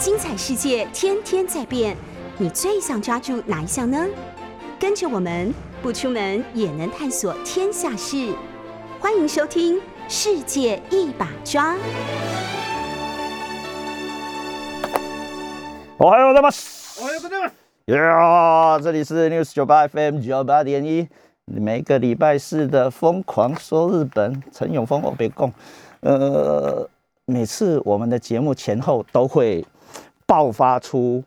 精彩世界天天在变，你最想抓住哪一项呢？跟着我们不出门也能探索天下事，欢迎收听《世界一把抓》。おはようございます。おはようございます。呀，这里是 News 九八 FM 九八点一，每个礼拜四的疯狂说日本，陈永峰我别供。呃，每次我们的节目前后都会 爆发出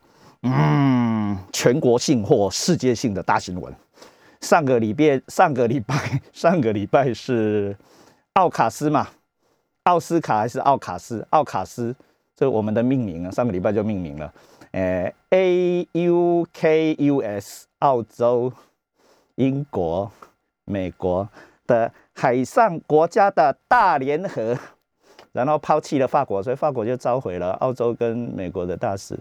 嗯全国性或世界性的大新闻。上个礼拜，上个礼拜，上个礼拜是奥卡斯嘛？奥斯卡还是奥卡斯？奥卡斯，这我们的命名啊，上个礼拜就命名了。呃，A U K U S，澳洲、英国、美国的海上国家的大联合，然后抛弃了法国，所以法国就召回了澳洲跟美国的大使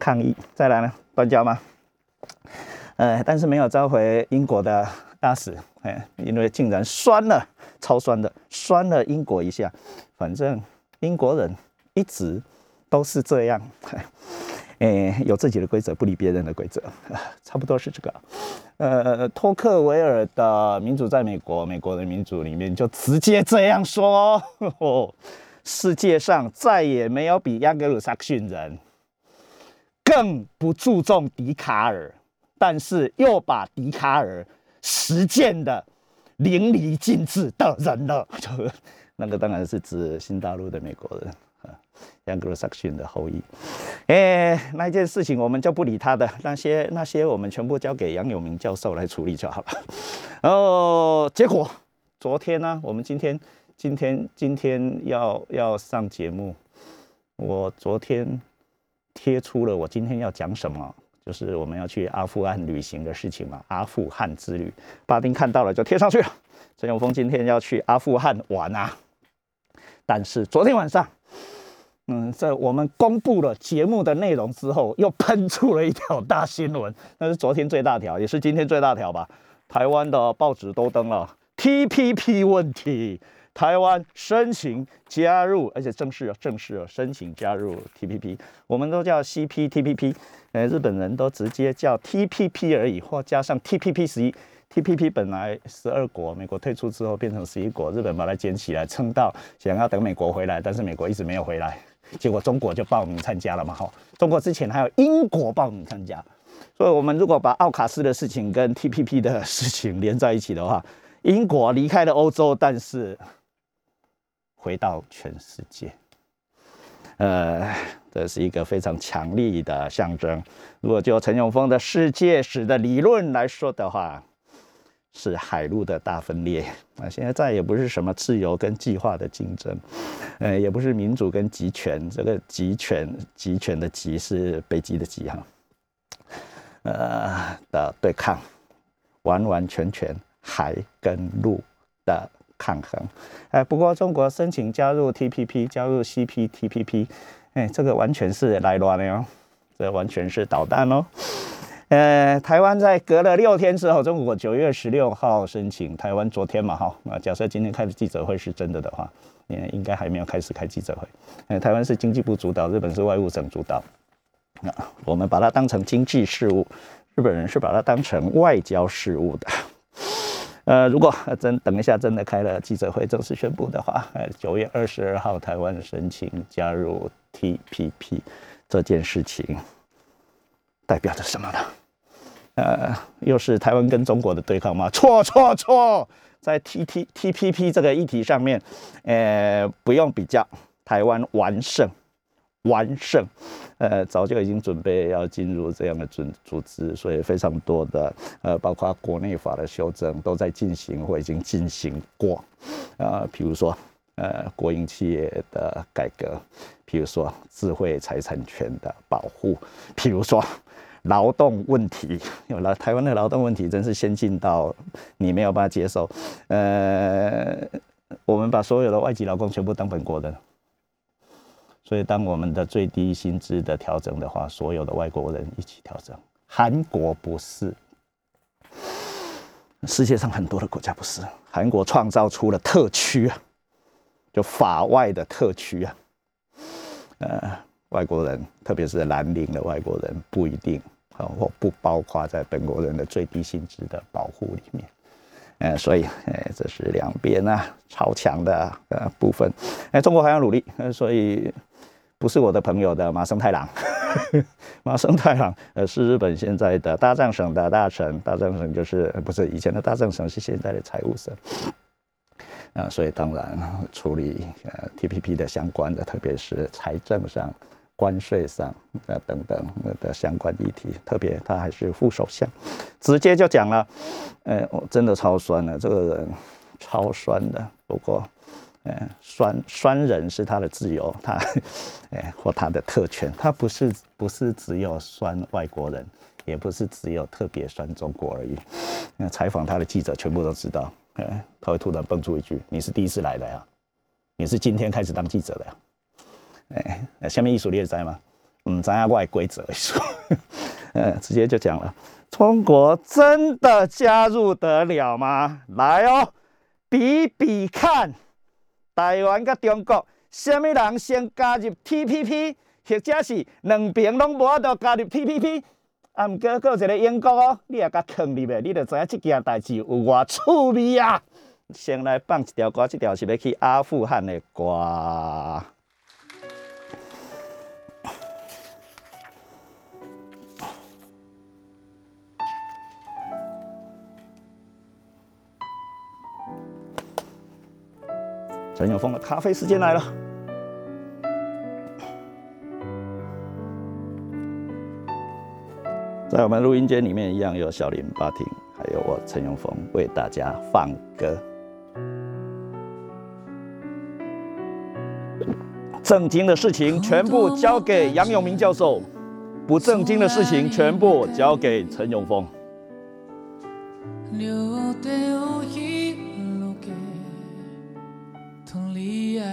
抗议。再来呢，断交吗？呃，但是没有召回英国的大使，哎，因为竟然酸了，超酸的，酸了英国一下。反正英国人一直都是这样。诶，有自己的规则，不理别人的规则，差不多是这个。呃，托克维尔的《民主在美国》，美国的民主里面就直接这样说：哦，世界上再也没有比亚格鲁萨克逊人更不注重笛卡尔，但是又把笛卡尔实践的淋漓尽致的人了。就 那个当然是指新大陆的美国人。杨格鲁萨克逊的后裔，哎，那一件事情我们就不理他的，那些那些我们全部交给杨永明教授来处理就好了。然后结果昨天呢，我们今天今天今天要要上节目，我昨天贴出了我今天要讲什么，就是我们要去阿富汗旅行的事情嘛，阿富汗之旅，巴丁看到了就贴上去了。陈永峰今天要去阿富汗玩啊，但是昨天晚上。嗯，在我们公布了节目的内容之后，又喷出了一条大新闻，那是昨天最大条，也是今天最大条吧？台湾的报纸都登了 TPP 问题，台湾申请加入，而且正式正式申请加入 TPP，我们都叫 CPTPP，呃，日本人都直接叫 TPP 而已，或加上 TPP 十一。TPP 本来十二国，美国退出之后变成十一国，日本把它捡起来，撑到想要等美国回来，但是美国一直没有回来。结果中国就报名参加了嘛，哈！中国之前还有英国报名参加，所以我们如果把奥卡斯的事情跟 TPP 的事情连在一起的话，英国离开了欧洲，但是回到全世界，呃，这是一个非常强力的象征。如果就陈永峰的世界史的理论来说的话，是海陆的大分裂啊！现在再也不是什么自由跟计划的竞争，呃，也不是民主跟集权。这个集权，集权的集是北极的极哈，呃的对抗，完完全全海跟陆的抗衡。哎，不过中国申请加入 TPP，加入 CPTPP，哎，这个完全是来乱的哦，这完全是捣蛋哦。呃，台湾在隔了六天之后，中国九月十六号申请，台湾昨天嘛，哈，那假设今天开的记者会是真的的话，也应该还没有开始开记者会。呃，台湾是经济部主导，日本是外务省主导，那我们把它当成经济事务，日本人是把它当成外交事务的。呃，如果真等一下真的开了记者会正式宣布的话，呃，九月二十二号台湾申请加入 TPP 这件事情。代表着什么呢？呃，又是台湾跟中国的对抗吗？错错错，在 T T T P P 这个议题上面，呃，不用比较，台湾完胜，完胜，呃，早就已经准备要进入这样的组组织，所以非常多的呃，包括国内法的修正都在进行或已经进行过，啊，比如说呃，国营企业的改革，比如说智慧财产权的保护，譬如说。劳动问题，有了台湾的劳动问题，真是先进到你没有办法接受。呃，我们把所有的外籍劳工全部当本国人，所以当我们的最低薪资的调整的话，所有的外国人一起调整。韩国不是，世界上很多的国家不是。韩国创造出了特区啊，就法外的特区啊，呃。外国人，特别是蓝领的外国人，不一定啊，或不包括在本国人的最低薪资的保护里面。呃，所以，哎，这是两边啊超强的呃部分。哎，中国还要努力，呃，所以不是我的朋友的马生太郎，马生太郎，呃，是日本现在的大藏省的大臣，大藏省就是不是以前的大藏省，是现在的财务省。啊，所以当然处理呃 TPP 的相关的，特别是财政上、关税上啊等等的相关议题，特别他还是副首相，直接就讲了，呃，我真的超酸了，这个人超酸的。不过，呃，酸酸人是他的自由，他，哎，或他的特权，他不是不是只有酸外国人，也不是只有特别酸中国而已。那采访他的记者全部都知道。哎，他会突然蹦出一句：“你是第一次来的呀？你是今天开始当记者的呀？”哎，下面艺术列在吗？嗯，咱要外规则一说，嗯，直接就讲了：中国真的加入得了吗？来哦，比比看，台湾甲中国，什么人先加入 TPP，或者是两边拢无得加入 TPP？啊，毋过过一个英国哦，你也甲坑入的，你就知影即件代志有偌趣味啊！先来放一条歌，这条是要去阿富汗的歌。陈永峰的咖啡时间来了。在我们录音间里面，一样有小林、巴婷，还有我陈永峰为大家放歌。正经的事情全部交给杨永明教授，不正经的事情全部交给陈永峰。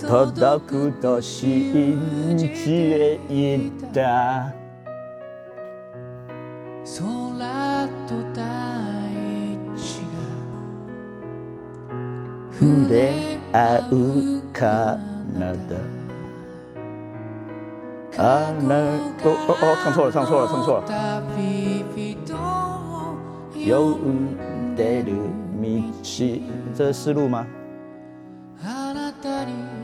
届くと信じていた。空と大地が触れ合うダあなた。おお唱错了唱错了唱错了呼んでる道。这是路吗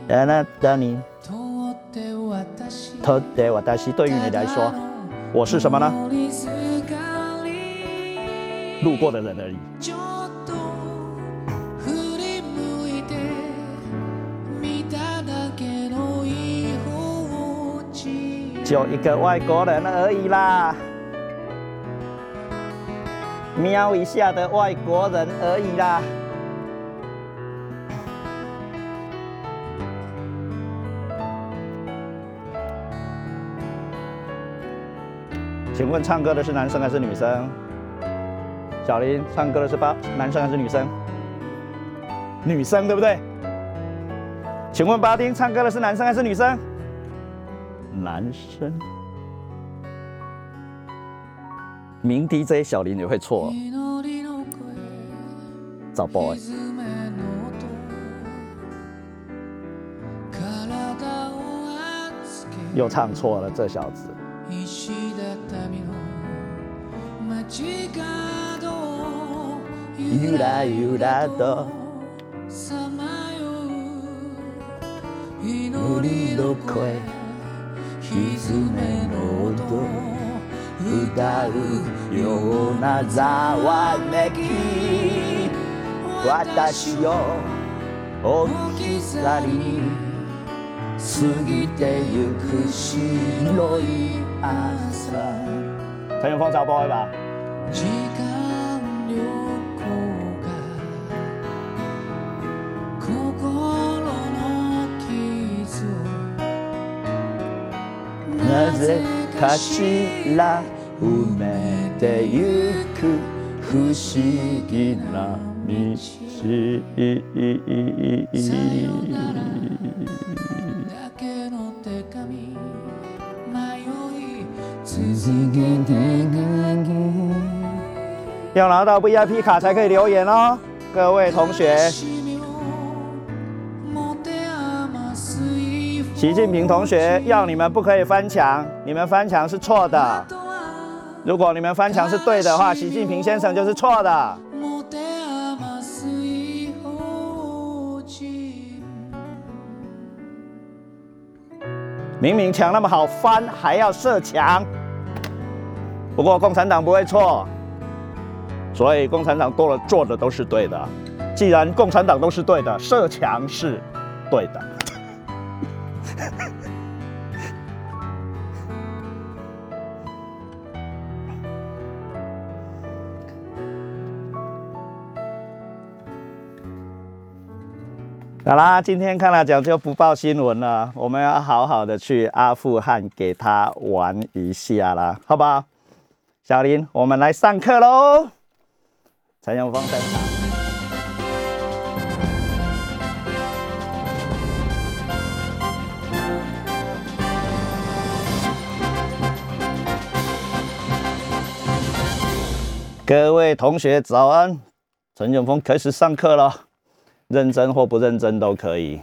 あなたにとって私对于你来说，我是什么呢？路过的人而已。就一个外国人而已啦，瞄一下的外国人而已啦。 请问唱歌的是男生还是女生？小林唱歌的是八男生还是女生？女生对不对？请问巴丁唱歌的是男生还是女生？男生，鸣笛这些小林也会错，找 boy，又唱错了这小子。狐の音歌うようなざわめき。私を置き去り過ぎてゆく白い朝。陈永峰找 boy 吧。なぜかしら埋めてゆく不思議な道。さよならだけの手紙迷い続けて書き要拿到 VIP 卡才可以留言哦，各位同学。习近平同学要你们不可以翻墙，你们翻墙是错的。如果你们翻墙是对的话，习近平先生就是错的。明明墙那么好翻，还要设墙。不过共产党不会错，所以共产党多了做的都是对的。既然共产党都是对的，设墙是对的。好啦，今天看了讲就不报新闻了，我们要好好的去阿富汗给他玩一下啦，好不好？小林，我们来上课喽。陈永峰在场。各位同学早安，陈永峰开始上课了。认真或不认真都可以，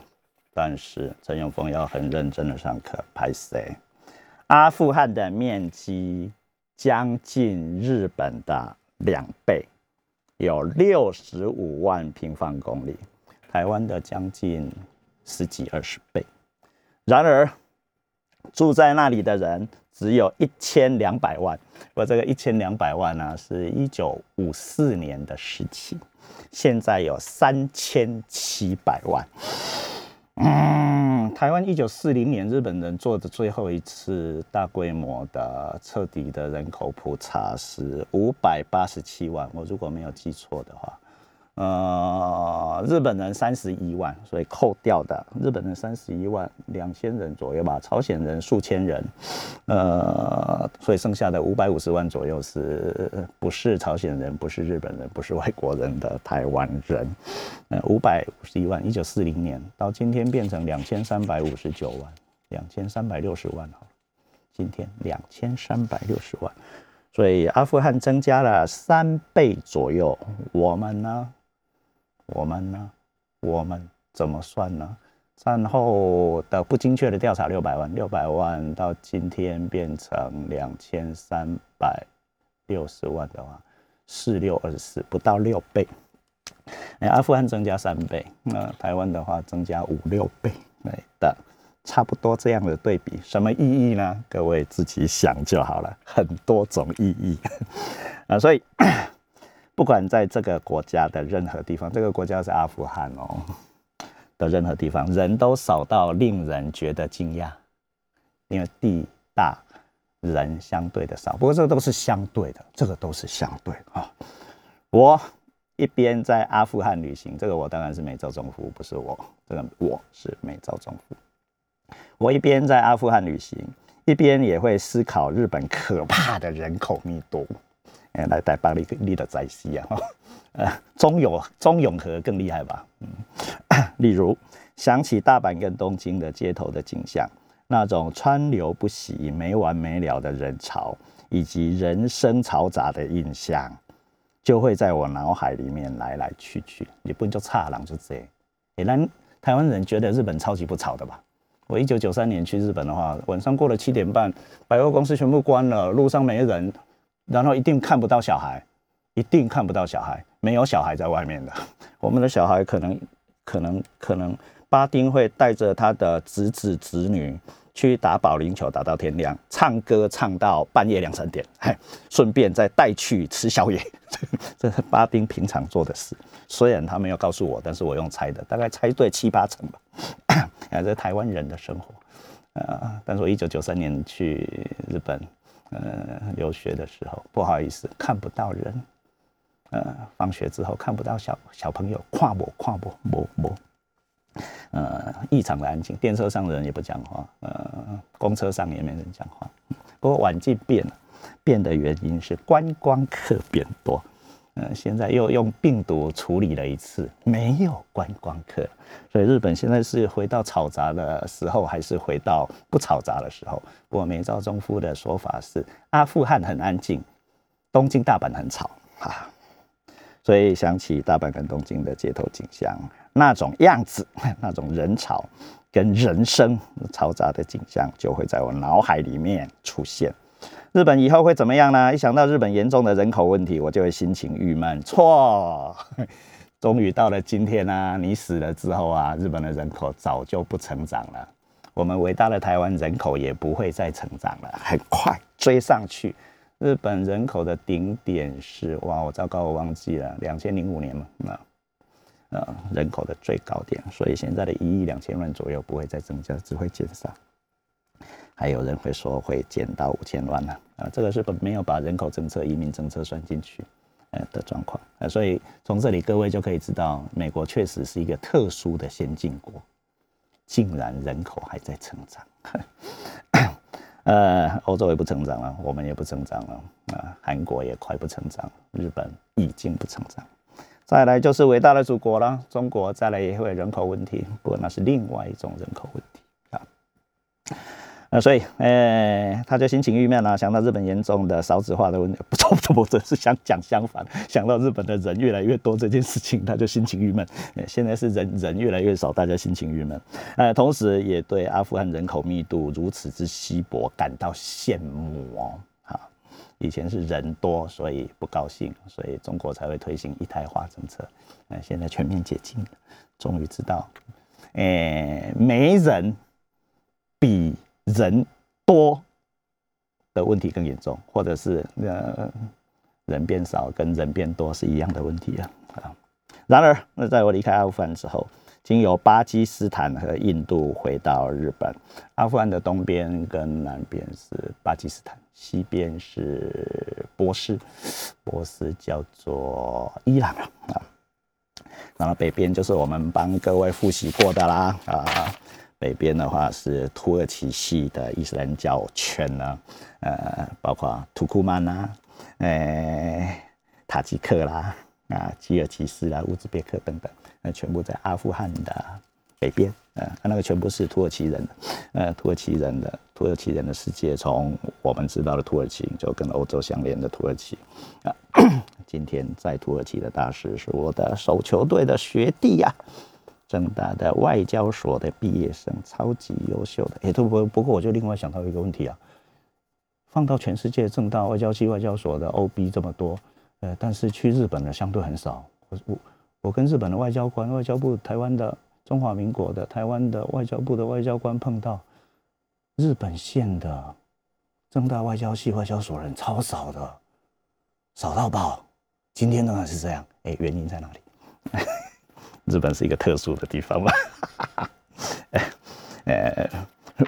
但是陈永峰要很认真的上课。拍谁？阿富汗的面积将近日本的两倍，有六十五万平方公里，台湾的将近十几二十倍。然而，住在那里的人只有一千两百万。我这个一千两百万呢，是一九五四年的时期。现在有三千七百万。嗯，台湾一九四零年日本人做的最后一次大规模的彻底的人口普查是五百八十七万，我如果没有记错的话。呃，日本人三十一万，所以扣掉的日本人三十一万两千人左右吧，朝鲜人数千人，呃，所以剩下的五百五十万左右是不是朝鲜人，不是日本人，不是外国人的台湾人，呃，五百五十一万，一九四零年到今天变成两千三百五十九万，两千三百六十万哈，今天两千三百六十万，所以阿富汗增加了三倍左右，我们呢？我们呢？我们怎么算呢？战后的不精确的调查，六百万，六百万到今天变成两千三百六十万的话，四六二十四，不到六倍。哎，阿富汗增加三倍，那台湾的话增加五六倍，对的，差不多这样的对比，什么意义呢？各位自己想就好了，很多种意义 啊，所以。不管在这个国家的任何地方，这个国家是阿富汗哦的任何地方，人都少到令人觉得惊讶，因为地大人相对的少。不过这个都是相对的，这个都是相对啊。我一边在阿富汗旅行，这个我当然是美洲中夫，不是我，这个我是美洲中夫。我一边在阿富汗旅行，一边也会思考日本可怕的人口密度。来带巴黎利的在西啊，呃，中永中永和更厉害吧？嗯，例如想起大阪跟东京的街头的景象，那种川流不息、没完没了的人潮，以及人声嘈杂的印象，就会在我脑海里面来来去去。你不就差郎就这？你让台湾人觉得日本超级不吵的吧？我一九九三年去日本的话，晚上过了七点半，百货公司全部关了，路上没人。然后一定看不到小孩，一定看不到小孩，没有小孩在外面的。我们的小孩可能、可能、可能，巴丁会带着他的侄子侄女去打保龄球，打到天亮，唱歌唱到半夜两三点，嘿，顺便再带去吃宵夜。这是巴丁平常做的事。虽然他没有告诉我，但是我用猜的，大概猜对七八成吧。啊，这台湾人的生活。啊，但是我一九九三年去日本。呃，留学的时候不好意思看不到人，呃，放学之后看不到小小朋友，跨步跨步摸摸，呃，异常的安静，电车上的人也不讲话，呃，公车上也没人讲话。不过晚季变了，变的原因是观光客变多。嗯，现在又用病毒处理了一次，没有观光客，所以日本现在是回到吵杂的时候，还是回到不吵杂的时候？不过美照中夫的说法是，阿富汗很安静，东京、大阪很吵啊。所以想起大阪跟东京的街头景象，那种样子，那种人潮跟人声嘈杂的景象，就会在我脑海里面出现。日本以后会怎么样呢？一想到日本严重的人口问题，我就会心情郁闷。错，终于到了今天啊！你死了之后啊，日本的人口早就不成长了。我们伟大的台湾人口也不会再成长了，很快追上去。日本人口的顶点是哇，我糟糕，我忘记了，两千零五年嘛，那呃人口的最高点，所以现在的一亿两千万左右不会再增加，只会减少。还有人会说会减到五千万呢，啊，这个是没有把人口政策、移民政策算进去，呃的状况，啊，所以从这里各位就可以知道，美国确实是一个特殊的先进国，竟然人口还在成长，呃，欧洲也不成长了，我们也不成长了，啊，韩国也快不成长，日本已经不成长，再来就是伟大的祖国了，中国再来也会人口问题，不过那是另外一种人口问题啊。那所以，哎，他就心情郁闷了，想到日本严重的少子化的问题，不错不错，我这是想讲相反，想到日本的人越来越多这件事情，他就心情郁闷。现在是人人越来越少，大家心情郁闷。呃，同时也对阿富汗人口密度如此之稀薄感到羡慕哦。以前是人多，所以不高兴，所以中国才会推行一胎化政策。那，现在全面解禁，终于知道，哎，没人比。人多的问题更严重，或者是呃人变少跟人变多是一样的问题啊啊！然而，那在我离开阿富汗之后，经由巴基斯坦和印度回到日本，阿富汗的东边跟南边是巴基斯坦，西边是波斯，波斯叫做伊朗啊，然后北边就是我们帮各位复习过的啦啊。北边的话是土耳其系的伊斯兰教圈呢，呃，包括土库曼呐，呃，塔吉克啦，啊，吉尔吉斯啦，乌兹别克等等，那全部在阿富汗的北边，呃，那个全部是土耳其人，呃，土耳其人的土耳其人的世界，从我们知道的土耳其就跟欧洲相连的土耳其，啊，今天在土耳其的大使是我的手球队的学弟呀。正大的外交所的毕业生，超级优秀的。也都不，不过我就另外想到一个问题啊，放到全世界，正大外交系外交所的 OB 这么多，呃，但是去日本的相对很少。我我我跟日本的外交官、外交部、台湾的中华民国的、台湾的外交部的外交官碰到，日本线的正大外交系外交所人超少的，少到爆。今天当然是这样，哎，原因在哪里？日本是一个特殊的地方嘛，呃，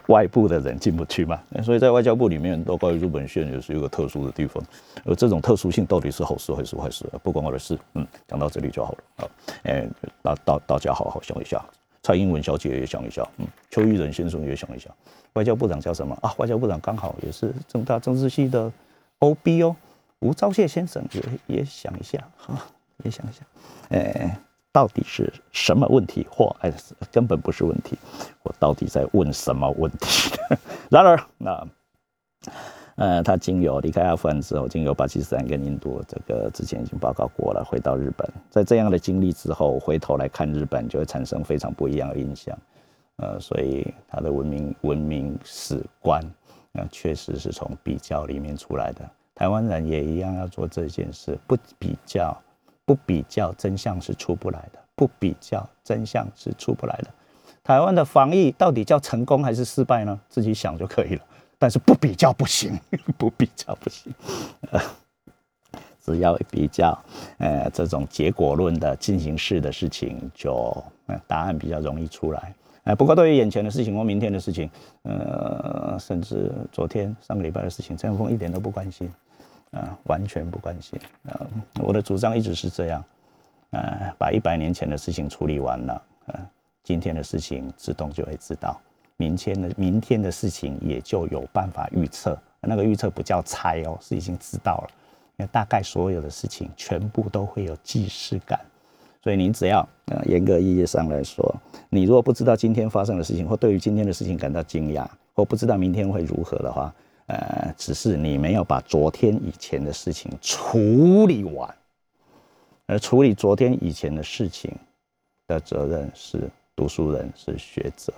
外部的人进不去嘛，所以在外交部里面，都关于日本线也是一个特殊的地方。而这种特殊性到底是好事还是坏事，不关我的事。嗯，讲到这里就好了。好，哎，大大大家好好想一下，蔡英文小姐也想一下，嗯，邱玉仁先生也想一下，外交部长叫什么啊？外交部长刚好也是正大政治系的 OB 哦，吴钊燮先生也也想一下，哈，也想一下，哎。到底是什么问题，或哎根本不是问题，我到底在问什么问题？然而，那呃，他经由离开阿富汗之后，经由巴基斯坦跟印度，这个之前已经报告过了，回到日本，在这样的经历之后，回头来看日本，就会产生非常不一样的印象。呃，所以他的文明文明史观，那确实是从比较里面出来的。台湾人也一样要做这件事，不比较。不比较真相是出不来的，不比较真相是出不来的。台湾的防疫到底叫成功还是失败呢？自己想就可以了。但是不比较不行，不比较不行。只要比较，呃，这种结果论的进行式的事情，就答案比较容易出来。哎，不过对于眼前的事情或明天的事情，呃，甚至昨天上个礼拜的事情，陈永峰一点都不关心。啊，完全不关心啊！我的主张一直是这样，呃，把一百年前的事情处理完了，呃，今天的事情自动就会知道，明天的明天的事情也就有办法预测，那个预测不叫猜哦，是已经知道了，因为大概所有的事情全部都会有既视感，所以你只要呃严格意义上来说，你如果不知道今天发生的事情，或对于今天的事情感到惊讶，或不知道明天会如何的话，呃，只是你没有把昨天以前的事情处理完，而处理昨天以前的事情的责任是读书人，是学者，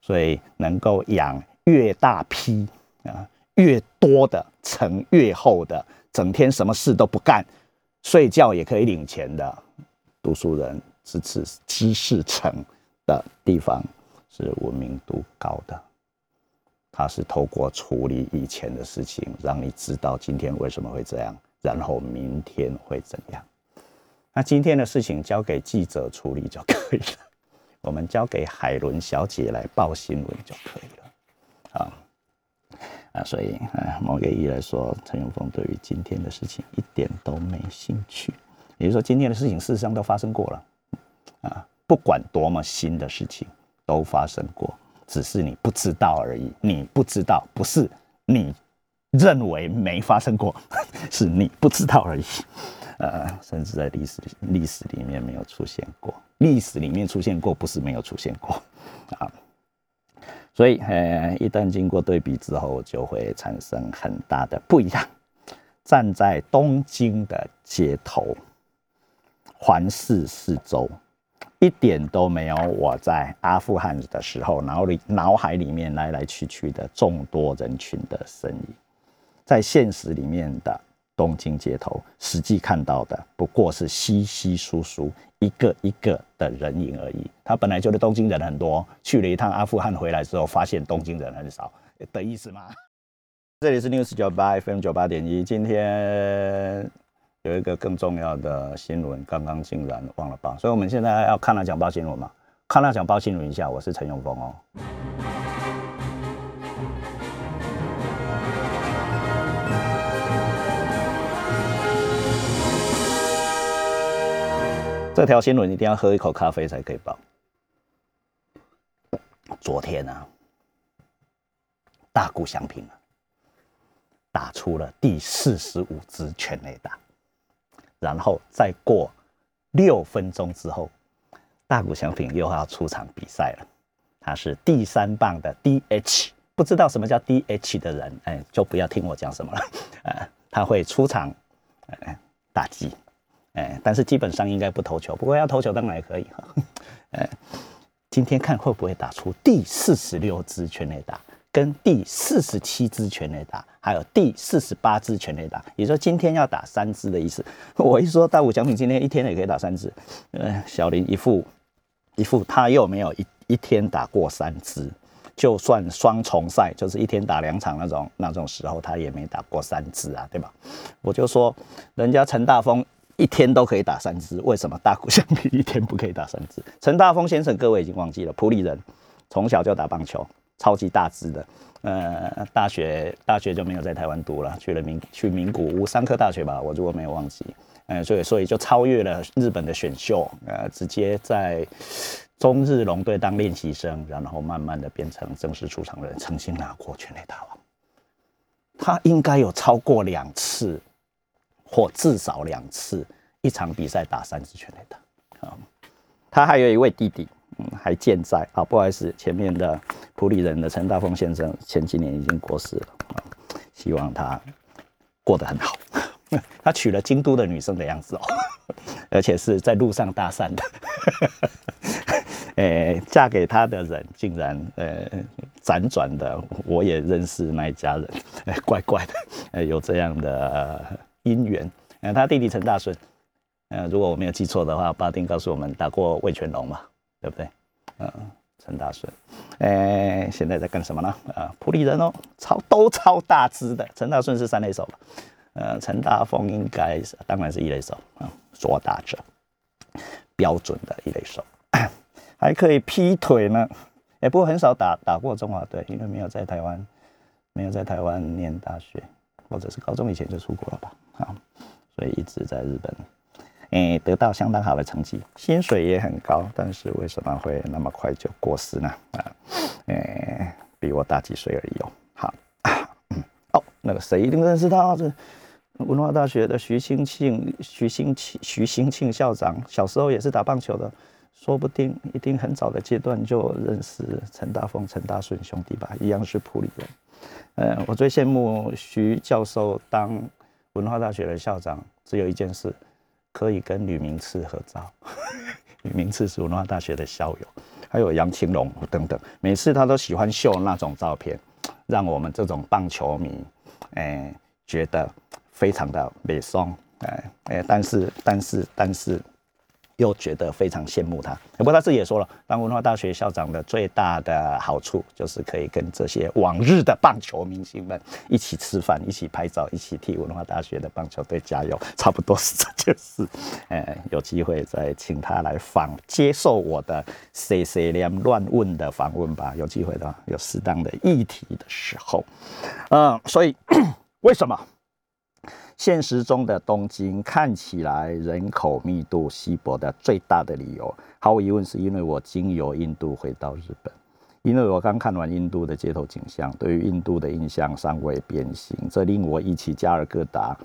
所以能够养越大批啊。越多的层越厚的，整天什么事都不干，睡觉也可以领钱的读书人，支持知识层的地方是文明度高的。他是透过处理以前的事情，让你知道今天为什么会这样，然后明天会怎样。那今天的事情交给记者处理就可以了，我们交给海伦小姐来报新闻就可以了。啊。啊，所以啊，某个意义来说，陈永峰对于今天的事情一点都没兴趣。也就是说，今天的事情事实上都发生过了，啊，不管多么新的事情都发生过，只是你不知道而已。你不知道，不是你认为没发生过，是你不知道而已。呃，甚至在历史历史里面没有出现过，历史里面出现过，不是没有出现过，啊。所以，呃，一旦经过对比之后，就会产生很大的不一样。站在东京的街头，环视四周，一点都没有我在阿富汗的时候脑里脑海里面来来去去的众多人群的身影，在现实里面的。东京街头实际看到的不过是稀稀疏疏一个一个的人影而已。他本来觉得东京人很多，去了一趟阿富汗回来之后，发现东京人很少的意思吗？这里是 News 九八 FM 九八点一。今天有一个更重要的新闻，刚刚竟然忘了报，所以我们现在要看了讲报新闻嘛？看了讲报新闻一下，我是陈永峰哦。这条新闻一定要喝一口咖啡才可以报。昨天啊，大谷翔平啊，打出了第四十五支全垒打，然后再过六分钟之后，大谷翔平又要出场比赛了。他是第三棒的 DH，不知道什么叫 DH 的人，哎，就不要听我讲什么了。呃，他会出场，哎，打击。哎，但是基本上应该不投球，不过要投球当然也可以哈。哎，今天看会不会打出第四十六支全垒打，跟第四十七支全垒打，还有第四十八支全垒打。也说今天要打三支的意思。我一说大武奖品今天一天也可以打三支。呃，小林一副一副他又没有一一天打过三支，就算双重赛，就是一天打两场那种那种时候，他也没打过三支啊，对吧？我就说人家陈大峰。一天都可以打三支，为什么大谷相比一天不可以打三支？陈大峰先生，各位已经忘记了，普里人，从小就打棒球，超级大只的。呃，大学大学就没有在台湾读了，去了名去名古屋三科大学吧，我如果没有忘记。呃，所以所以就超越了日本的选秀，呃，直接在中日龙队当练习生，然后慢慢的变成正式出场人，曾经拿过全垒打王。他应该有超过两次。或至少两次，一场比赛打三次全垒打啊！他还有一位弟弟，嗯，还健在啊。不好意思，前面的普里人的陈大峰先生前几年已经过世了啊。希望他过得很好。他娶了京都的女生的样子哦，而且是在路上搭讪的。诶，嫁给他的人竟然呃辗转的，我也认识那一家人，哎，怪怪的，呃，有这样的。姻缘，呃，他弟弟陈大顺，呃，如果我没有记错的话，巴丁告诉我们打过魏全龙嘛，对不对？嗯，陈大顺，哎，现在在干什么呢？啊，普里人哦，超都超大只的。陈大顺是三类手吧？呃，陈大峰应该是，当然是一类手啊，左打者，标准的一类手，还可以劈腿呢。哎，不过很少打打过中华队，因为没有在台湾，没有在台湾念大学。或者是高中以前就出国了吧，啊，所以一直在日本，诶，得到相当好的成绩，薪水也很高，但是为什么会那么快就过世呢？啊，诶，比我大几岁而已哦。好，嗯 哦，那个谁一定认识他？这文化大学的徐兴庆、徐兴庆、徐兴庆校长，小时候也是打棒球的，说不定一定很早的阶段就认识陈大峰、陈大顺兄弟吧，一样是普里人。呃，我最羡慕徐教授当文化大学的校长，只有一件事，可以跟吕明次合照。吕明次是文化大学的校友，还有杨青龙等等，每次他都喜欢秀那种照片，让我们这种棒球迷，哎，觉得。非常的美松，哎哎，但是但是但是，又觉得非常羡慕他。不过他自己也说了，当文化大学校长的最大的好处，就是可以跟这些往日的棒球明星们一起吃饭，一起拍照，一起替文化大学的棒球队加油，差不多是这件事。哎，有机会再请他来访，接受我的 C C 连乱问的访问吧。有机会的，有适当的议题的时候，嗯，所以 为什么？现实中的东京看起来人口密度稀薄的最大的理由，毫无疑问是因为我经由印度回到日本，因为我刚看完印度的街头景象，对于印度的印象尚未变形，这令我忆起加尔各答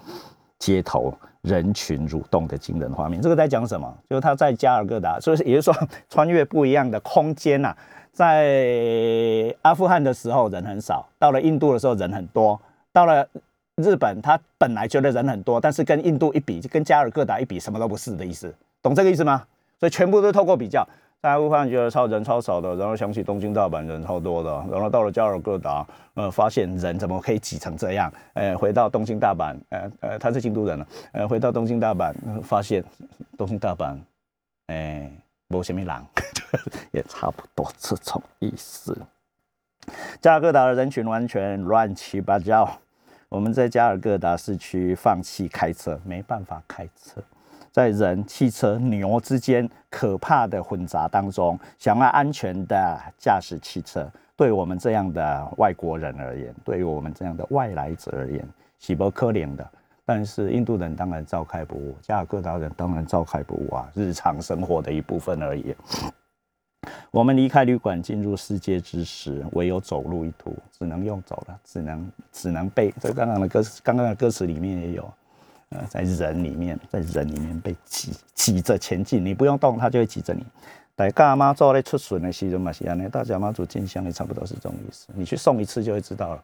街头人群蠕动的惊人画面。这个在讲什么？就是他在加尔各答，所以也就是说穿越不一样的空间呐。在阿富汗的时候人很少，到了印度的时候人很多，到了。日本他本来觉得人很多，但是跟印度一比，跟加尔各答一比，什么都不是的意思，懂这个意思吗？所以全部都透过比较，在阿富汗觉得超人超少的，然后想起东京大阪人超多的，然后到了加尔各答，呃，发现人怎么可以挤成这样？呃，回到东京大阪，呃呃，他是京都人了，呃，回到东京大阪，发现东京大阪，哎，没什么人，也差不多这种意思。加尔各答的人群完全乱七八糟。我们在加尔各答市区放弃开车，没办法开车，在人、汽车、牛之间可怕的混杂当中，想要安全的驾驶汽车，对我们这样的外国人而言，对于我们这样的外来者而言，喜不可怜的。但是印度人当然照开不误，加尔各答人当然照开不误啊，日常生活的一部分而已。我们离开旅馆进入世界之时，唯有走路一途，只能用走了，只能只能被。这刚刚的歌词，刚刚的歌词里面也有，呃，在人里面，在人里面被挤挤着前进，你不用动，它就会挤着你。大家妈做咧出巡的时候嘛是安尼，大家妈祖进香也差不多是这种意思。你去送一次就会知道了。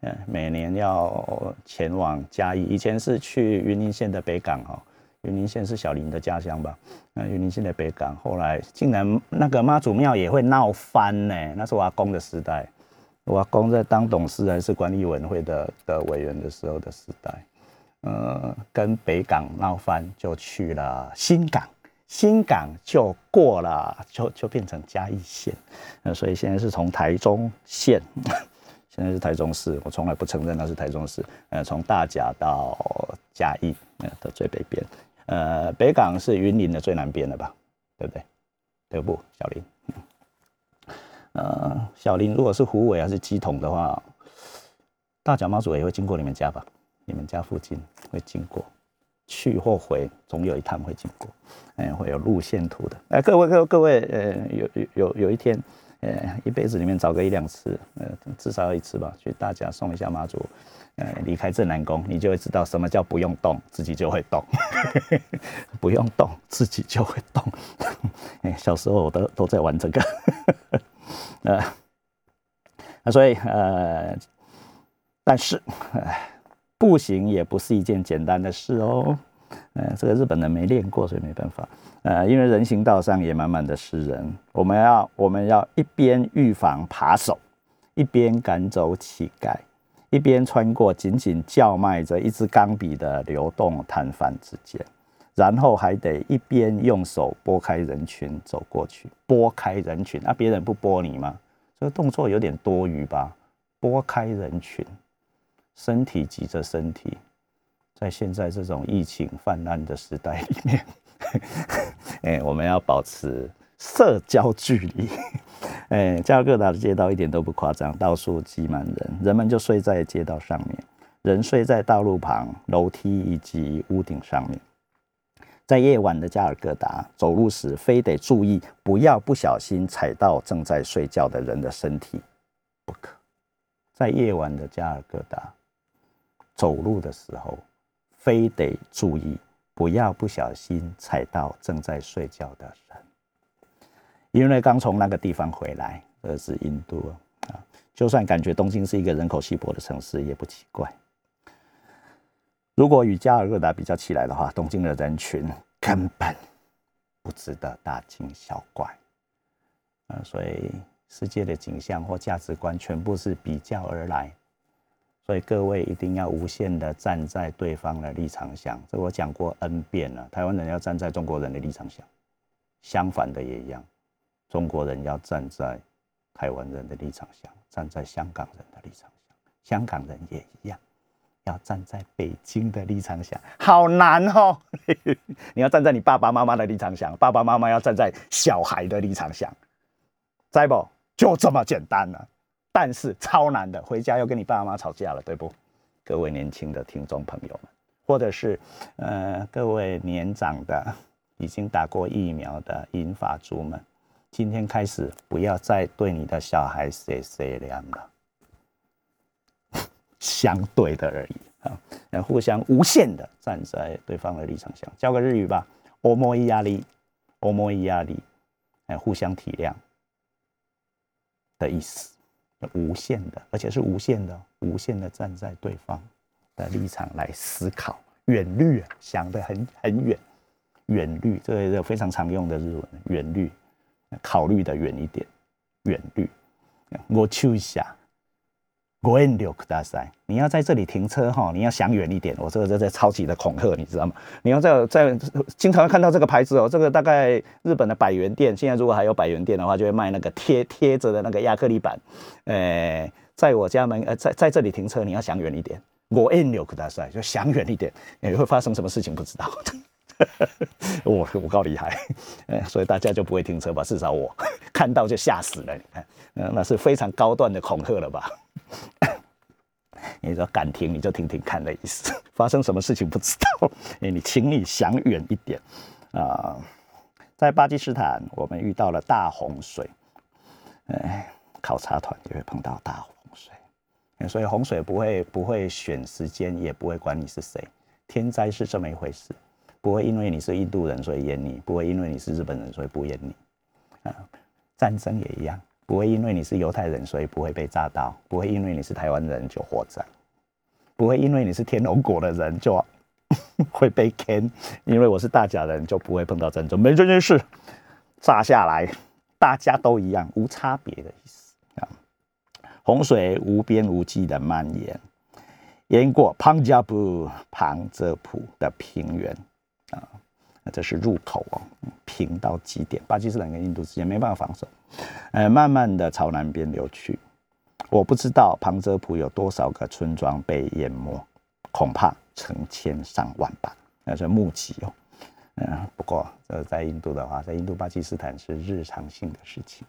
嗯，每年要前往嘉义，以前是去云林县的北港哈。云林县是小林的家乡吧？那云林县的北港，后来竟然那个妈祖庙也会闹翻呢？那是我阿公的时代，我阿公在当董事还是管理委员会的的委员的时候的时代，呃，跟北港闹翻，就去了新港，新港就过了，就就变成嘉义县，那，所以现在是从台中县，现在是台中市，我从来不承认那是台中市，呃，从大甲到嘉义，呃的最北边。呃，北港是云林的最南边的吧，对不对？对不？小林，呃，小林如果是虎尾还是鸡桶的话，大脚妈祖也会经过你们家吧？你们家附近会经过，去或回，总有一趟会经过，哎，会有路线图的。哎，各位各各位，呃，有有有有一天，呃，一辈子里面找个一两次，呃，至少要一次吧，去大家送一下妈祖。呃，离开正南宫，你就会知道什么叫不用动，自己就会动。不用动，自己就会动。小时候我都都在玩这个。呃，那所以呃，但是步行也不是一件简单的事哦。呃，这个日本人没练过，所以没办法。呃，因为人行道上也满满的是人，我们要我们要一边预防扒手，一边赶走乞丐。一边穿过紧紧叫卖着一支钢笔的流动摊贩之间，然后还得一边用手拨开人群走过去。拨开人群，那别人不拨你吗？这个动作有点多余吧？拨开人群，身体挤着身体，在现在这种疫情泛滥的时代里面，哎，我们要保持社交距离。哎，加尔各答的街道一点都不夸张，到处挤满人，人们就睡在街道上面，人睡在道路旁、楼梯以及屋顶上面。在夜晚的加尔各答，走路时非得注意，不要不小心踩到正在睡觉的人的身体不可。在夜晚的加尔各答，走路的时候，非得注意不要不小心踩到正在睡觉的人，因为刚从那个地方回来，这是印度啊。就算感觉东京是一个人口稀薄的城市，也不奇怪。如果与加尔各答比较起来的话，东京的人群根本不值得大惊小怪。啊，所以世界的景象或价值观全部是比较而来，所以各位一定要无限的站在对方的立场想。这我讲过 N 遍了，台湾人要站在中国人的立场想，相反的也一样，中国人要站在台湾人的立场想，站在香港人的立场想，香港人也一样。要站在北京的立场想，好难哦！你要站在你爸爸妈妈的立场想，爸爸妈妈要站在小孩的立场想，在不？就这么简单了。但是超难的，回家又跟你爸妈吵架了，对不？各位年轻的听众朋友们，或者是呃各位年长的已经打过疫苗的银发族们，今天开始不要再对你的小孩 say say 了。相对的而已。啊，那互相无限的站在对方的立场上，教个日语吧，欧摩伊压力，欧摩伊压力，哎，互相体谅。的意思，无限的，而且是无限的，无限的站在对方的立场来思考，远虑，想得很很远，远虑，这个非常常用的日文，远虑，考虑的远一点，远虑，我去一下。国恩六大赛，你要在这里停车哈，你要想远一点。我这个这这超级的恐吓，你知道吗？你要在在经常看到这个牌子哦，这个大概日本的百元店，现在如果还有百元店的话，就会卖那个贴贴着的那个亚克力板。诶，在我家门呃，在在这里停车，你要想远一点。国恩六大赛就想远一点，你会发生什么事情不知道。我我够厉害，所以大家就不会停车吧？至少我看到就吓死了。你看，那是非常高段的恐吓了吧？你说敢停你就停停看的意思。发生什么事情不知道？哎，你请你想远一点啊！在巴基斯坦，我们遇到了大洪水，哎，考察团也会碰到大洪水，所以洪水不会不会选时间，也不会管你是谁，天灾是这么一回事。不会因为你是印度人所以淹你，不会因为你是日本人所以不淹你，啊，战争也一样，不会因为你是犹太人所以不会被炸到，不会因为你是台湾人就火灾，不会因为你是天龙国的人就 会被坑，因为我是大甲人就不会碰到战争，没这件事，炸下来大家都一样，无差别的意思啊，洪水无边无际的蔓延，淹过潘加布旁遮普的平原。啊，那这是入口哦，平到极点。巴基斯坦跟印度之间没办法防守，呃，慢慢的朝南边流去。我不知道旁遮普有多少个村庄被淹没，恐怕成千上万吧。那是目击哦，嗯，不过这在印度的话，在印度巴基斯坦是日常性的事情，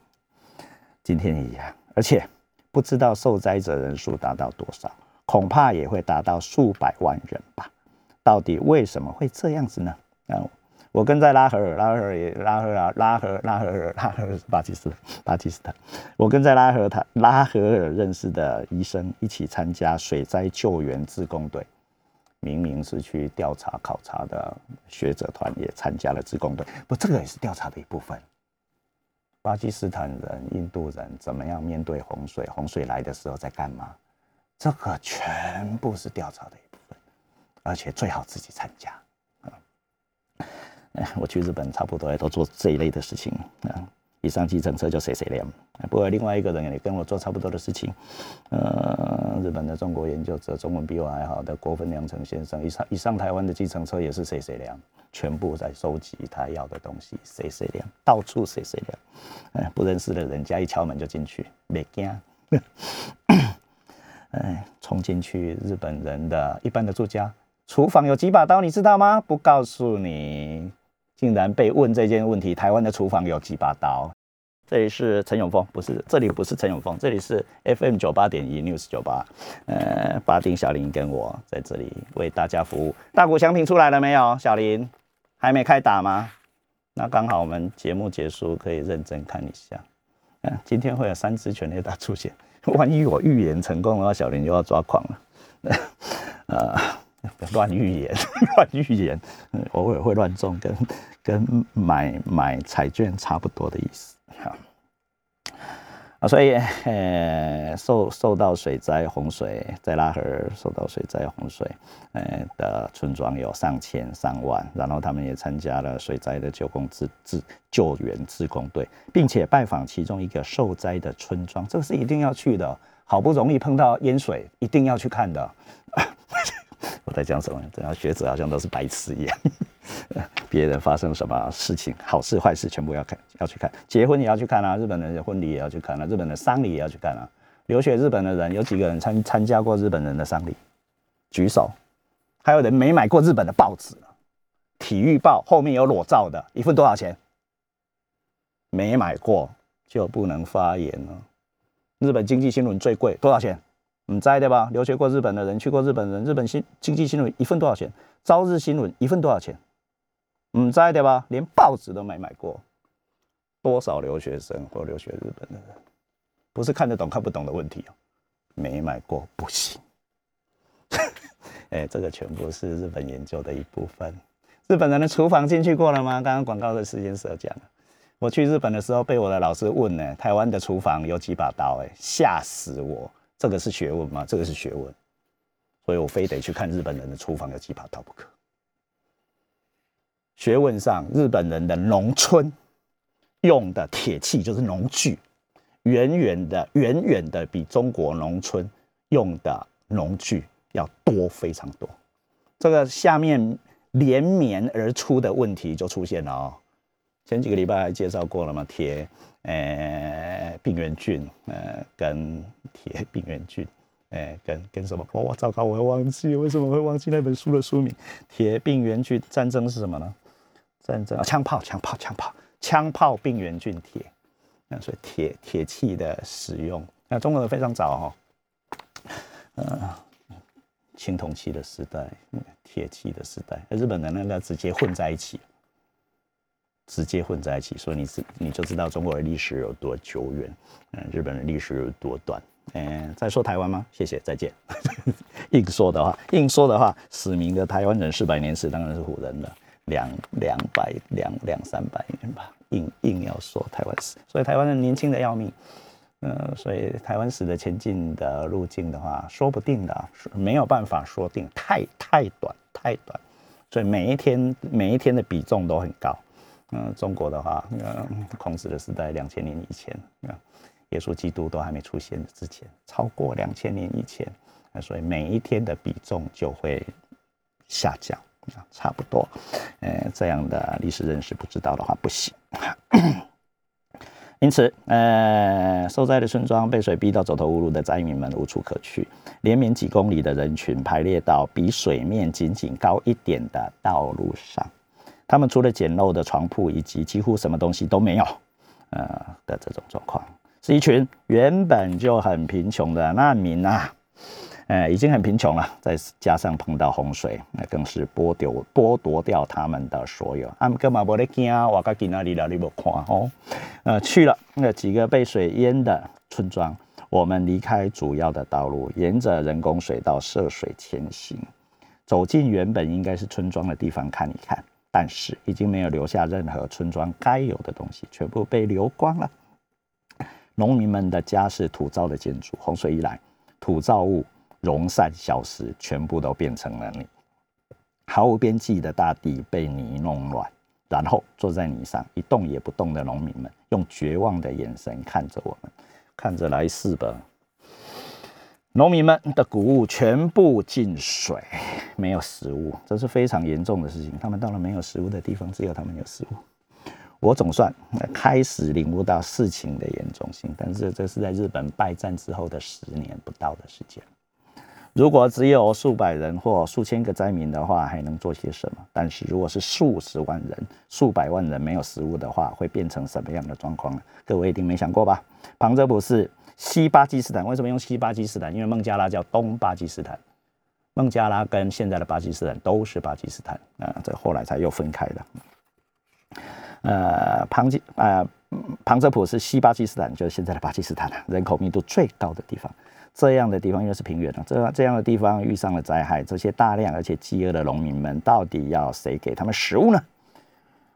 今天一样。而且不知道受灾者人数达到多少，恐怕也会达到数百万人吧。到底为什么会这样子呢？啊，我跟在拉合尔，拉合尔也拉合尔，拉合拉合尔，拉合尔巴基斯坦，巴基斯坦。我跟在拉合他拉合尔认识的医生一起参加水灾救援自工队，明明是去调查考察的学者团也参加了自工队，不，这个也是调查的一部分。巴基斯坦人、印度人怎么样面对洪水？洪水来的时候在干嘛？这个全部是调查的。而且最好自己参加啊！我去日本差不多也都做这一类的事情啊。一上计程车就谁谁亮。不过另外一个人也跟我做差不多的事情。呃，日本的中国研究者，中文比我还好的郭分良成先生，一上一上台湾的计程车也是谁谁亮，全部在收集他要的东西，谁谁亮，到处谁谁亮。哎，不认识的人家一敲门就进去，没惊。哎，冲进去日本人的一般的住家。厨房有几把刀，你知道吗？不告诉你，竟然被问这件问题。台湾的厨房有几把刀？这里是陈永峰，不是，这里不是陈永峰，这里是 FM 九八点一 News 九八。呃，巴丁小林跟我在这里为大家服务。大股奖品出来了没有？小林还没开打吗？那刚好我们节目结束，可以认真看一下。嗯，今天会有三只全力打出现，万一我预言成功的话，小林就要抓狂了。呃，乱预言，乱预言，偶尔会乱中，跟跟买买彩券差不多的意思。啊，所以，呃，受受到水灾洪水，在拉合受到水灾洪水，呃的村庄有上千上万，然后他们也参加了水灾的救工自自救援自工队，并且拜访其中一个受灾的村庄，这个是一定要去的，好不容易碰到淹水，一定要去看的。我在讲什么？这样学者好像都是白痴一样。别人发生什么事情，好事坏事全部要看，要去看。结婚也要去看啊，日本人的婚礼也要去看啊，日本的丧礼也要去看啊。留学日本的人有几个人参参加过日本人的丧礼？举手。还有人没买过日本的报纸，体育报后面有裸照的，一份多少钱？没买过就不能发言了。日本经济新闻最贵，多少钱？你在的吧？留学过日本的人，去过日本人，日本新经济新闻一份多少钱？朝日新闻一份多少钱？唔在的吧？连报纸都没买过。多少留学生或留学日本的人，不是看得懂看不懂的问题哦，没买过不行。哎，这个全部是日本研究的一部分。日本人的厨房进去过了吗？刚刚广告的时间时讲，我去日本的时候被我的老师问呢，台湾的厨房有几把刀？哎，吓死我！这个是学问吗？这个是学问，所以我非得去看日本人的厨房有几把刀不可。学问上，日本人的农村用的铁器就是农具，远远的、远远的比中国农村用的农具要多非常多。这个下面连绵而出的问题就出现了哦。前几个礼拜还介绍过了嘛，铁。呃，病原菌，呃，跟铁 病原菌，呃，跟跟什么？哇，糟糕，我忘记为什么会忘记那本书的书名？铁病原菌战争是什么呢？战争啊，枪炮，枪炮，枪炮，枪炮病原菌铁。那所以铁铁器的使用，那中国人非常早哈，呃，青铜器的时代，铁器的时代，日本人那那直接混在一起。直接混在一起，所以你知你就知道中国的历史有多久远，嗯，日本的历史有多短。嗯，再说台湾吗？谢谢，再见。硬说的话，硬说的话，史明的台湾人四百年史当然是唬人的，两两百两两三百年吧。硬硬要说台湾史，所以台湾人年轻的要命。嗯，所以台湾史的前进的路径的话，说不定的，没有办法说定，太太短太短，所以每一天每一天的比重都很高。嗯，中国的话，嗯，孔子的时代两千年以前，啊，耶稣基督都还没出现之前，超过两千年以前，啊，所以每一天的比重就会下降，啊，差不多，呃，这样的历史认识不知道的话不行。因此，呃，受灾的村庄被水逼到走投无路的灾民们无处可去，连绵几公里的人群排列到比水面仅仅高一点的道路上。他们除了简陋的床铺以及几乎什么东西都没有，呃的这种状况，是一群原本就很贫穷的难民呐，呃，已经很贫穷了，再加上碰到洪水，那更是剥夺剥夺掉他们的所有。他们干嘛不得惊啊？我该去哪里了？你不看哦？呃，去了那几个被水淹的村庄，我们离开主要的道路，沿着人工水道涉水前行，走进原本应该是村庄的地方看一看。但是已经没有留下任何村庄该有的东西，全部被流光了。农民们的家是土造的建筑，洪水一来，土造物融散消失，全部都变成了泥。毫无边际的大地被泥弄乱，然后坐在泥上一动也不动的农民们，用绝望的眼神看着我们，看着来世吧。农民们的谷物全部进水，没有食物，这是非常严重的事情。他们到了没有食物的地方，只有他们有食物。我总算开始领悟到事情的严重性，但是这是在日本败战之后的十年不到的时间。如果只有数百人或数千个灾民的话，还能做些什么？但是如果是数十万人、数百万人没有食物的话，会变成什么样的状况呢？各位一定没想过吧？旁遮普是。西巴基斯坦为什么用西巴基斯坦？因为孟加拉叫东巴基斯坦，孟加拉跟现在的巴基斯坦都是巴基斯坦啊，这后来才又分开的。呃，旁基呃旁遮普是西巴基斯坦，就是现在的巴基斯坦人口密度最高的地方。这样的地方因为是平原啊，这这样的地方遇上了灾害，这些大量而且饥饿的农民们，到底要谁给他们食物呢？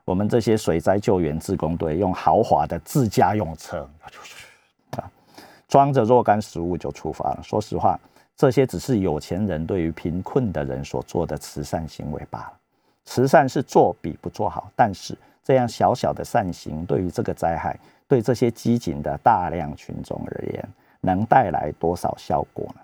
我们这些水灾救援自工队用豪华的自家用车啊，装着若干食物就出发了。说实话，这些只是有钱人对于贫困的人所做的慈善行为罢了。慈善是做比不做好，但是这样小小的善行，对于这个灾害，对这些机警的大量群众而言，能带来多少效果呢？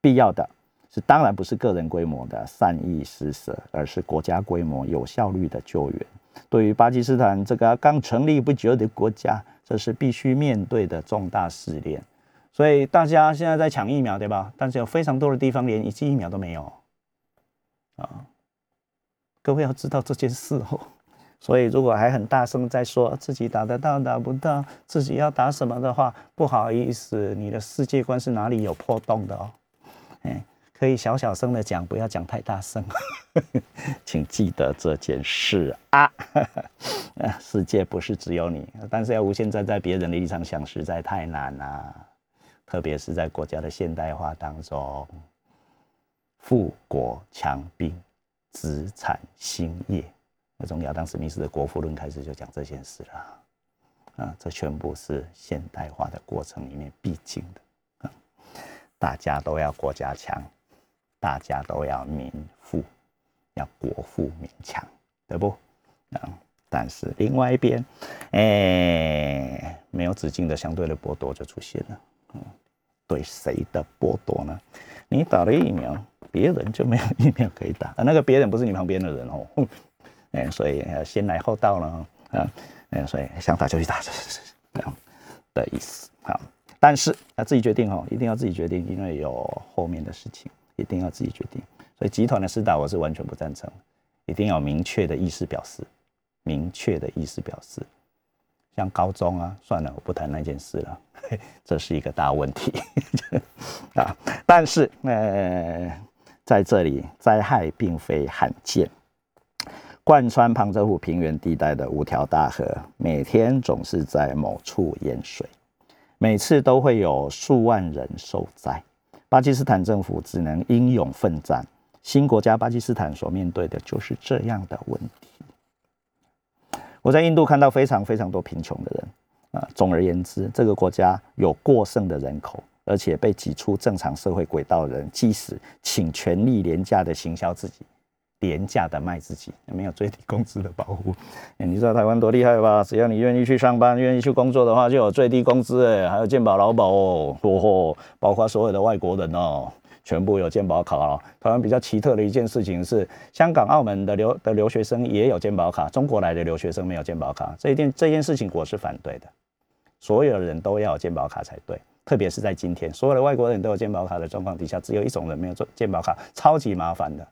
必要的是，当然不是个人规模的善意施舍，而是国家规模有效率的救援。对于巴基斯坦这个刚成立不久的国家，这是必须面对的重大试炼。所以大家现在在抢疫苗，对吧？但是有非常多的地方连一剂疫苗都没有啊！各位要知道这件事哦。所以如果还很大声在说自己打得到打不到，自己要打什么的话，不好意思，你的世界观是哪里有破洞的哦？哎。可以小小声的讲，不要讲太大声，请记得这件事啊！世界不是只有你，但是要无限站在别人的立场想，实在太难了。特别是在国家的现代化当中，富国强兵，资产兴业，从亚当·史密斯的《国富论》开始就讲这件事了。啊，这全部是现代化的过程里面必经的。大家都要国家强。大家都要民富，要国富民强，对不？啊，但是另外一边，哎，没有止境的相对的剥夺就出现了。嗯，对谁的剥夺呢？你打了疫苗，别人就没有疫苗可以打。那个别人不是你旁边的人哦。哎，所以先来后到了啊。哎，所以想打就去打，这样的意思。好，但是要自己决定哦，一定要自己决定，因为有后面的事情。一定要自己决定，所以集团的施打我是完全不赞成，一定要明确的意思表示，明确的意思表示，像高中啊，算了，我不谈那件事了，这是一个大问题 啊。但是呃，在这里灾害并非罕见，贯穿旁遮普平原地带的五条大河，每天总是在某处淹水，每次都会有数万人受灾。巴基斯坦政府只能英勇奋战。新国家巴基斯坦所面对的就是这样的问题。我在印度看到非常非常多贫穷的人啊。总而言之，这个国家有过剩的人口，而且被挤出正常社会轨道的人，即使请权力廉价的行销自己。廉价的卖自己，没有最低工资的保护。你知道台湾多厉害吧？只要你愿意去上班、愿意去工作的话，就有最低工资哎，还有健保劳保哦，嚯，包括所有的外国人哦，全部有健保卡哦。台湾比较奇特的一件事情是，香港、澳门的留的留学生也有健保卡，中国来的留学生没有健保卡。这一件这件事情我是反对的，所有人都要有健保卡才对。特别是在今天，所有的外国人都有健保卡的状况底下，只有一种人没有做健保卡，超级麻烦的。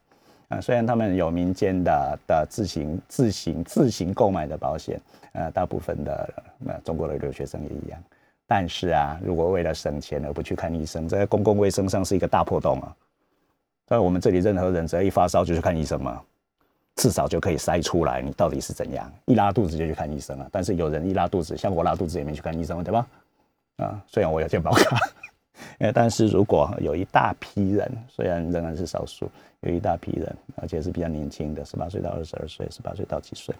啊，虽然他们有民间的的自行自行自行购买的保险，呃，大部分的那中国的留学生也一样，但是啊，如果为了省钱而不去看医生，在公共卫生上是一个大破洞啊。在我们这里，任何人只要一发烧就去看医生嘛，至少就可以筛出来你到底是怎样，一拉肚子就去看医生了。但是有人一拉肚子，像我拉肚子也没去看医生，对吧？啊，虽然我有健保卡。呃，但是如果有一大批人，虽然仍然是少数，有一大批人，而且是比较年轻的，十八岁到二十二岁，十八岁到几岁，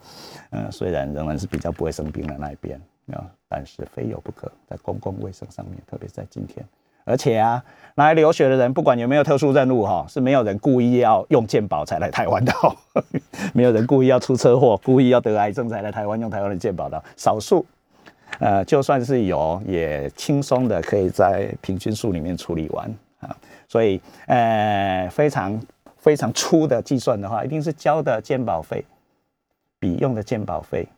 嗯，虽然仍然是比较不会生病的那一边啊，但是非有不可，在公共卫生上面，特别在今天，而且啊，来留学的人，不管有没有特殊任务哈，是没有人故意要用健保才来台湾的，没有人故意要出车祸，故意要得癌症才来台湾用台湾的健保的，少数。呃，就算是有，也轻松的可以在平均数里面处理完啊。所以，呃，非常非常粗的计算的话，一定是交的鉴保费比用的鉴保费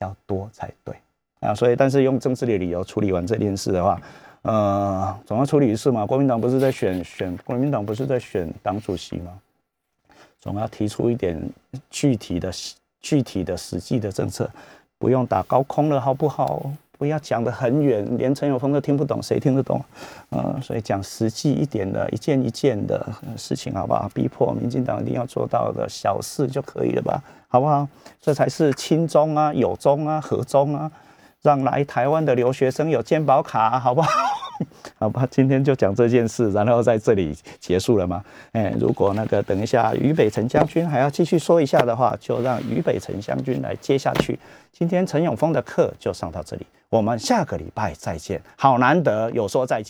要多才对啊。所以，但是用政治的理由处理完这件事的话，呃，总要处理一次嘛。国民党不是在选选，国民党不是在选党主席吗？总要提出一点具体的、具体的、实际的政策。不用打高空了，好不好？不要讲得很远，连陈友峰都听不懂，谁听得懂？呃，所以讲实际一点的，一件一件的事情，好不好？逼迫民进党一定要做到的小事就可以了吧？好不好？这才是亲中啊、友中啊、和中啊，让来台湾的留学生有健保卡，好不好？好吧，今天就讲这件事，然后在这里结束了吗？哎，如果那个等一下俞北辰将军还要继续说一下的话，就让俞北辰将军来接下去。今天陈永峰的课就上到这里，我们下个礼拜再见。好难得有说再见。